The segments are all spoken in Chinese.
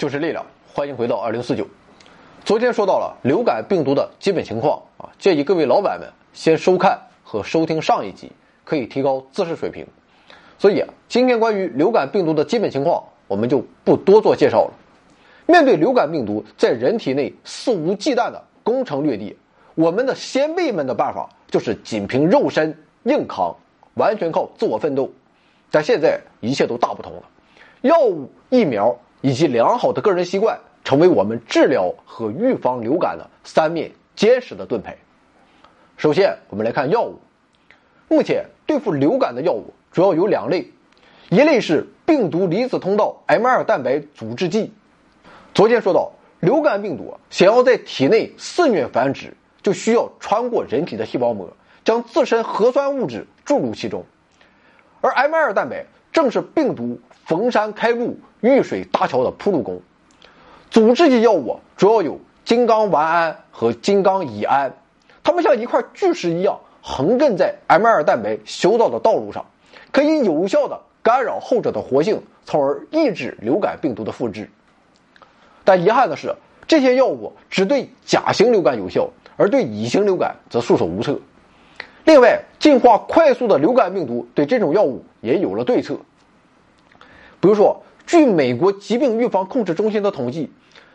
就是力量，欢迎回到二零四九。昨天说到了流感病毒的基本情况啊，建议各位老板们先收看和收听上一集，可以提高知识水平。所以啊，今天关于流感病毒的基本情况，我们就不多做介绍了。面对流感病毒在人体内肆无忌惮的攻城略地，我们的先辈们的办法就是仅凭肉身硬扛，完全靠自我奋斗。但现在一切都大不同了，药物、疫苗以及良好的个人习惯，成为我们治疗和预防流感的三面坚实的盾牌。首先，我们来看药物。目前对付流感的药物主要有两类，一类是病毒离子通道 M2 蛋白阻滞剂。昨天说到，流感病毒想要在体内肆虐繁殖，就需要穿过人体的细胞膜，将自身核酸物质注入其中。而 M2 蛋白正是病毒逢山开路、遇水搭桥的铺路工。阻滞剂药物主要有金刚烷胺和金刚乙胺，它们像一块巨石一样横亘在 M2 蛋白修造的道路上，可以有效的干扰后者的活性，从而抑制流感病毒的复制。但遗憾的是，这些药物只对甲型流感有效，而对乙型流感则束手无策。另外，进化快速的流感病毒对这种药物也有了对策。比如说，据美国疾病预防控制中心的统计，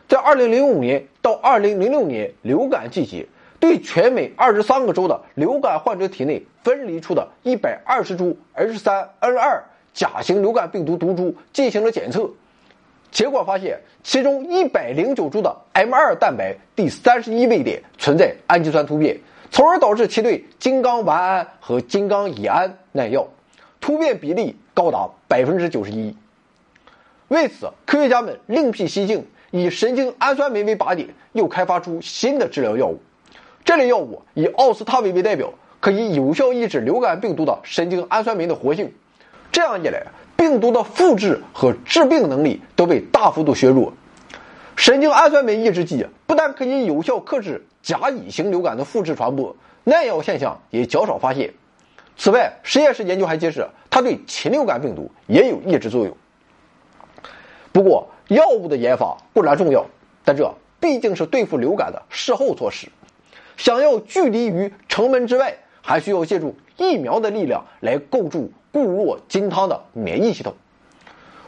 在2005年到2006年流感季节，对全美23个州的流感患者体内分离出的120株 H3N2 甲型流感病毒毒株进行了检测。结果发现，其中一百零九株的 M2 蛋白第三十一位点存在氨基酸突变，从而导致其对金刚烷胺和金刚乙胺耐药，突变比例高达百分之九十一。为此，科学家们另辟蹊径，以神经氨酸酶为靶点，又开发出新的治疗药物。这类药物以奥司他韦为代表，可以有效抑制流感病毒的神经氨酸酶的活性。这样一来，病毒的复制和致病能力都被大幅度削弱。神经氨酸酶抑制剂不但可以有效克制甲乙型流感的复制传播，耐药现象也较少发现。此外，实验室研究还揭示，它对禽流感病毒也有抑制作用。不过，药物的研发固然重要，但这毕竟是对付流感的事后措施。想要拒离于城门之外，还需要借助疫苗的力量来构筑。固若金汤的免疫系统。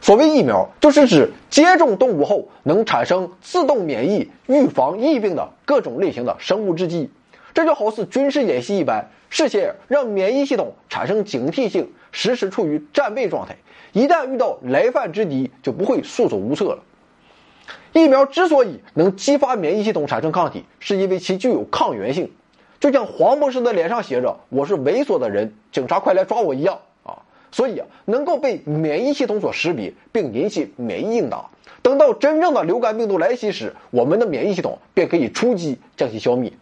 所谓疫苗，就是指接种动物后能产生自动免疫、预防疫病的各种类型的生物制剂。这就好似军事演习一般，事先让免疫系统产生警惕性，时时处于战备状态。一旦遇到来犯之敌，就不会束手无策了。疫苗之所以能激发免疫系统产生抗体，是因为其具有抗原性，就像黄博士的脸上写着“我是猥琐的人，警察快来抓我”一样啊。所以啊，能够被免疫系统所识别并引起免疫应答。等到真正的流感病毒来袭时，我们的免疫系统便可以出击将其消灭。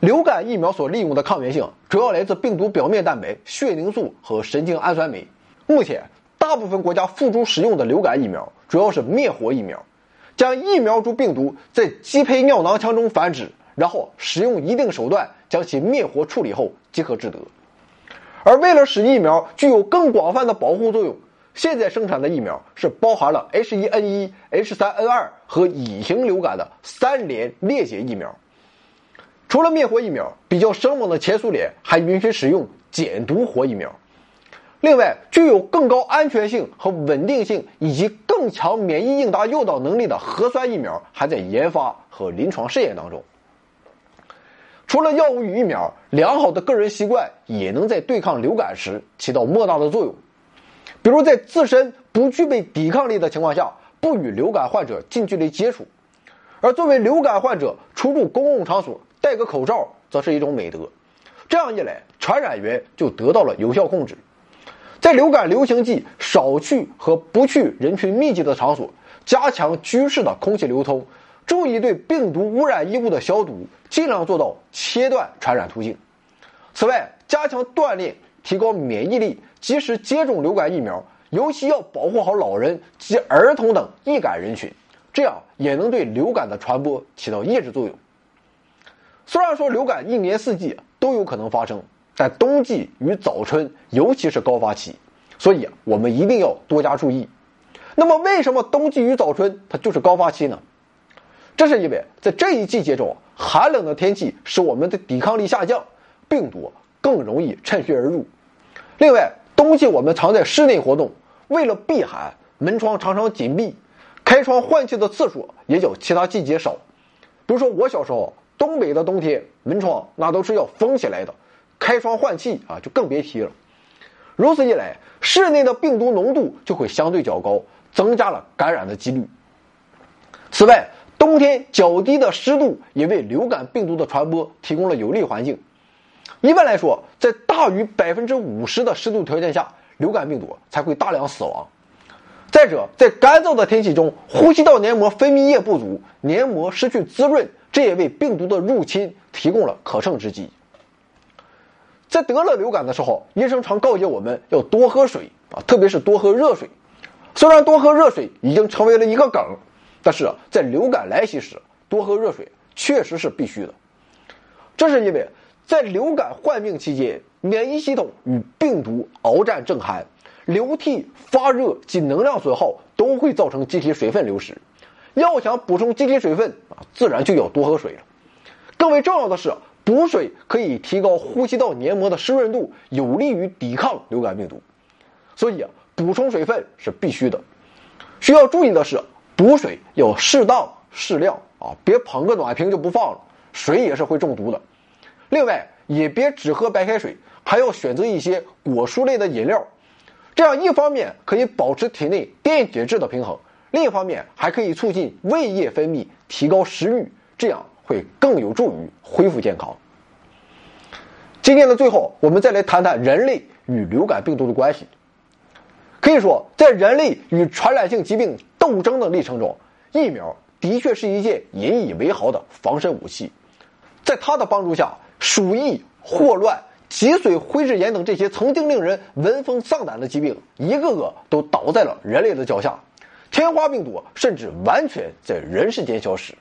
流感疫苗所利用的抗原性主要来自病毒表面蛋白、血凝素和神经氨酸酶。目前，大部分国家付诸使用的流感疫苗主要是灭活疫苗，将疫苗株病毒在鸡胚尿囊腔中繁殖，然后使用一定手段将其灭活处理后即可制得。而为了使疫苗具有更广泛的保护作用，现在生产的疫苗是包含了 H1N1、H3N2 和乙型流感的三联裂解疫苗。除了灭活疫苗，比较生猛的前苏联还允许使用减毒活疫苗。另外，具有更高安全性和稳定性以及更强免疫应答诱导能力的核酸疫苗还在研发和临床试验当中。除了药物与疫苗，良好的个人习惯也能在对抗流感时起到莫大的作用。比如，在自身不具备抵抗力的情况下，不与流感患者近距离接触；而作为流感患者出入公共场所戴个口罩，则是一种美德。这样一来，传染源就得到了有效控制。在流感流行季，少去和不去人群密集的场所，加强居室的空气流通。注意对病毒污染衣物的消毒，尽量做到切断传染途径。此外，加强锻炼，提高免疫力，及时接种流感疫苗，尤其要保护好老人及儿童等易感人群，这样也能对流感的传播起到抑制作用。虽然说流感一年四季都有可能发生，但冬季与早春尤其是高发期，所以我们一定要多加注意。那么为什么冬季与早春它就是高发期呢？这是因为在这一季节中，寒冷的天气使我们的抵抗力下降，病毒更容易趁虚而入。另外，冬季我们常在室内活动，为了避寒，门窗常常紧闭，开窗换气的次数也较其他季节少。比如说我小时候，东北的冬天门窗那都是要封起来的，开窗换气啊就更别提了。如此一来，室内的病毒浓度就会相对较高，增加了感染的几率。此外，冬天较低的湿度也为流感病毒的传播提供了有利环境。一般来说，在大于百分之五十的湿度条件下，流感病毒才会大量死亡。再者，在干燥的天气中，呼吸道黏膜分泌液不足，黏膜失去滋润，这也为病毒的入侵提供了可乘之机。在得了流感的时候，医生常告诫我们要多喝水啊，特别是多喝热水。虽然多喝热水已经成为了一个梗。但是在流感来袭时，多喝热水确实是必须的。这是因为，在流感患病期间，免疫系统与病毒鏖战正酣，流涕、发热及能量损耗都会造成机体水分流失。要想补充机体水分啊，自然就要多喝水了。更为重要的是，补水可以提高呼吸道黏膜的湿润度，有利于抵抗流感病毒。所以啊，补充水分是必须的。需要注意的是。补水要适当适量啊，别捧个暖瓶就不放了，水也是会中毒的。另外，也别只喝白开水，还要选择一些果蔬类的饮料，这样一方面可以保持体内电解质的平衡，另一方面还可以促进胃液分泌，提高食欲，这样会更有助于恢复健康。今天的最后，我们再来谈谈人类与流感病毒的关系。可以说，在人类与传染性疾病斗争的历程中，疫苗的确是一件引以为豪的防身武器。在它的帮助下，鼠疫、霍乱、脊髓灰质炎等这些曾经令人闻风丧胆的疾病，一个个都倒在了人类的脚下。天花病毒甚至完全在人世间消失。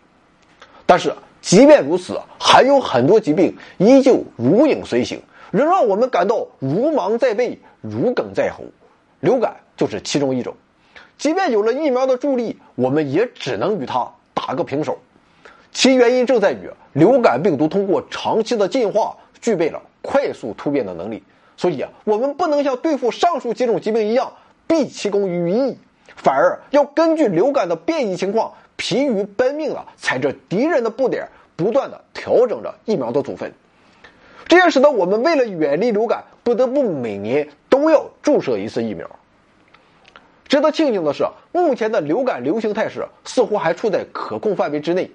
但是，即便如此，还有很多疾病依旧如影随形，仍让我们感到如芒在背、如鲠在喉。流感就是其中一种，即便有了疫苗的助力，我们也只能与它打个平手。其原因正在于流感病毒通过长期的进化，具备了快速突变的能力。所以啊，我们不能像对付上述几种疾病一样毕其功于一役，反而要根据流感的变异情况，疲于奔命的踩着敌人的步点，不断的调整着疫苗的组分。这也使得我们为了远离流感，不得不每年都要注射一次疫苗。值得庆幸的是，目前的流感流行态势似乎还处在可控范围之内。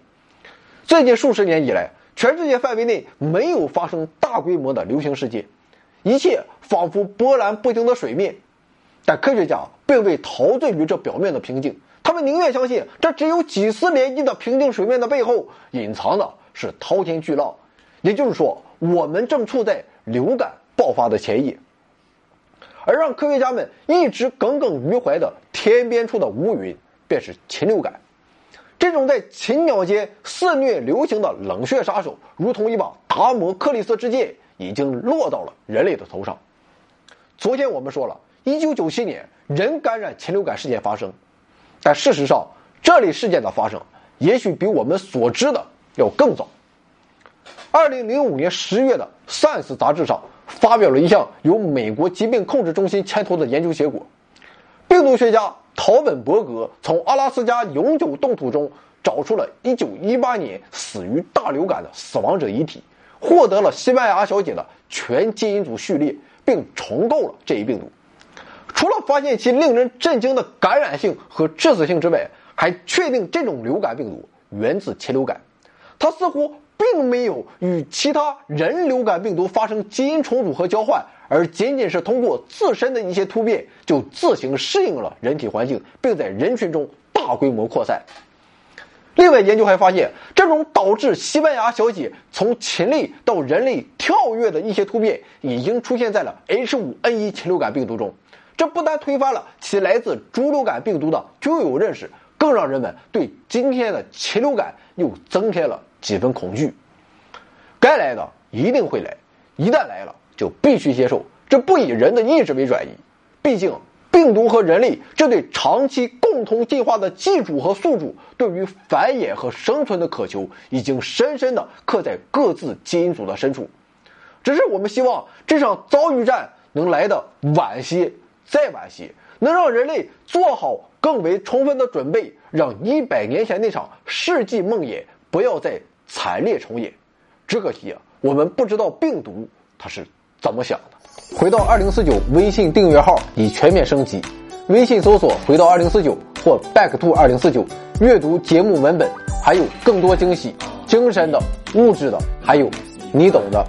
最近数十年以来，全世界范围内没有发生大规模的流行事件，一切仿佛波澜不惊的水面。但科学家并未陶醉于这表面的平静，他们宁愿相信这只有几丝涟漪的平静水面的背后，隐藏的是滔天巨浪。也就是说。我们正处在流感爆发的前夜，而让科学家们一直耿耿于怀的天边处的乌云，便是禽流感。这种在禽鸟间肆虐流行的冷血杀手，如同一把达摩克里斯之剑，已经落到了人类的头上。昨天我们说了，1997年人感染禽流感事件发生，但事实上，这类事件的发生，也许比我们所知的要更早。二零零五年十月的《Science》杂志上发表了一项由美国疾病控制中心牵头的研究结果。病毒学家陶本伯格从阿拉斯加永久冻土中找出了一九一八年死于大流感的死亡者遗体，获得了西班牙小姐的全基因组序列，并重构了这一病毒。除了发现其令人震惊的感染性和致死性之外，还确定这种流感病毒源自禽流感。它似乎。并没有与其他人流感病毒发生基因重组和交换，而仅仅是通过自身的一些突变就自行适应了人体环境，并在人群中大规模扩散。另外，研究还发现，这种导致西班牙小姐从禽类到人类跳跃的一些突变，已经出现在了 H5N1 禽流感病毒中。这不但推翻了其来自猪流感病毒的旧有认识，更让人们对今天的禽流感又增添了。几分恐惧，该来的一定会来，一旦来了就必须接受，这不以人的意志为转移，毕竟病毒和人类这对长期共同进化的寄主和宿主，对于繁衍和生存的渴求，已经深深的刻在各自基因组的深处。只是我们希望这场遭遇战能来的晚些，再惋惜，能让人类做好更为充分的准备，让一百年前那场世纪梦魇不要再惨烈重演。只可惜啊，我们不知道病毒它是怎么想的。回到二零四九微信订阅号已全面升级，微信搜索“回到二零四九”或 “back to 二零四九”，阅读节目文本，还有更多惊喜，精神的、物质的，还有你懂的。